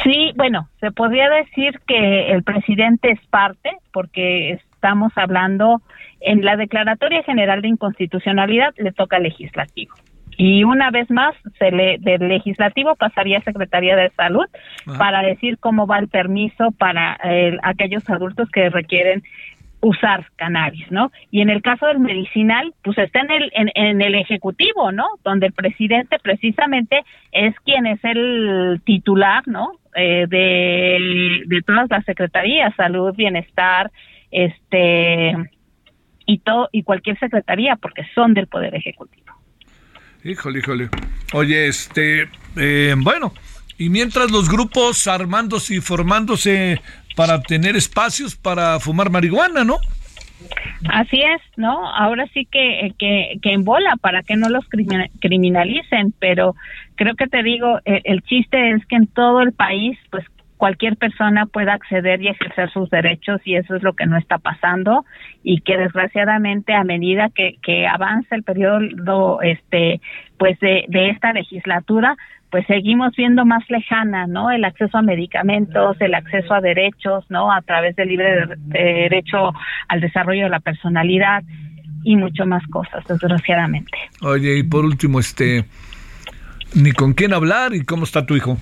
Sí, bueno, se podría decir que el presidente es parte, porque estamos hablando en la Declaratoria General de Inconstitucionalidad le toca al legislativo. Y una vez más, se le, del legislativo pasaría a Secretaría de Salud Ajá. para decir cómo va el permiso para eh, aquellos adultos que requieren usar cannabis, ¿no? Y en el caso del medicinal, pues está en el, en, en el ejecutivo, ¿no? Donde el presidente precisamente es quien es el titular, ¿no? Eh, de, de todas las secretarías, salud, bienestar, este, y todo, y cualquier secretaría, porque son del Poder Ejecutivo. Híjole, híjole. Oye, este, eh, bueno, y mientras los grupos armándose y formándose para tener espacios para fumar marihuana, ¿no? Así es, ¿no? Ahora sí que, que, que en bola para que no los crimina- criminalicen, pero creo que te digo, el, el chiste es que en todo el país, pues cualquier persona pueda acceder y ejercer sus derechos y eso es lo que no está pasando y que desgraciadamente a medida que, que avanza el periodo este pues de, de esta legislatura pues seguimos viendo más lejana, ¿no? El acceso a medicamentos, el acceso a derechos, ¿no? A través del libre de- de derecho al desarrollo de la personalidad y mucho más cosas, desgraciadamente. Oye, y por último, este, ni con quién hablar y cómo está tu hijo.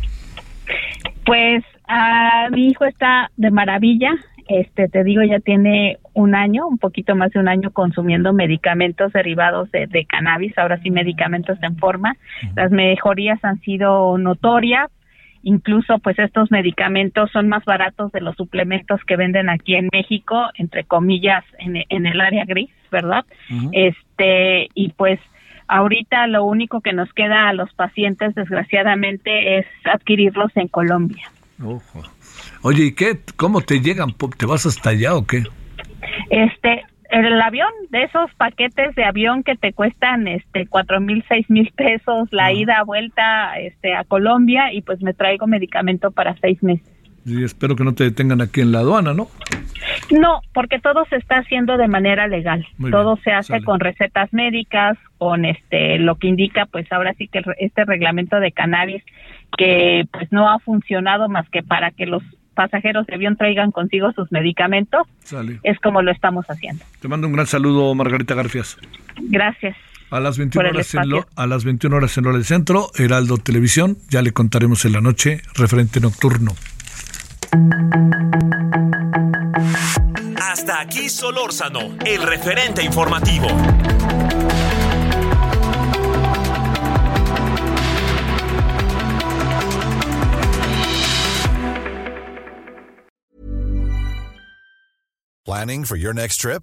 Pues ah, mi hijo está de maravilla. Este, te digo, ya tiene un año, un poquito más de un año consumiendo medicamentos derivados de, de cannabis, ahora sí medicamentos en forma. Las mejorías han sido notorias. Incluso, pues estos medicamentos son más baratos de los suplementos que venden aquí en México, entre comillas, en, en el área gris, ¿verdad? Este, y pues ahorita lo único que nos queda a los pacientes, desgraciadamente, es adquirirlos en Colombia. Ojo. Oye, ¿y qué? ¿Cómo te llegan? ¿Po- ¿Te vas hasta allá o qué? Este, el avión, de esos paquetes de avión que te cuestan este cuatro mil, seis mil pesos, la ida, vuelta, este, a Colombia y pues me traigo medicamento para seis meses. Y espero que no te detengan aquí en la aduana, ¿no? No, porque todo se está haciendo de manera legal. Muy todo bien, se hace sale. con recetas médicas, con este lo que indica pues ahora sí que este reglamento de cannabis que pues no ha funcionado más que para que los pasajeros de avión traigan consigo sus medicamentos, Sale. es como lo estamos haciendo. Te mando un gran saludo, Margarita Garfias. Gracias. A las 21 Por el horas en lo- a las 21 horas en hora del centro, Heraldo Televisión, ya le contaremos en la noche, referente nocturno. Hasta aquí Solórzano, el referente informativo. Planning for your next trip?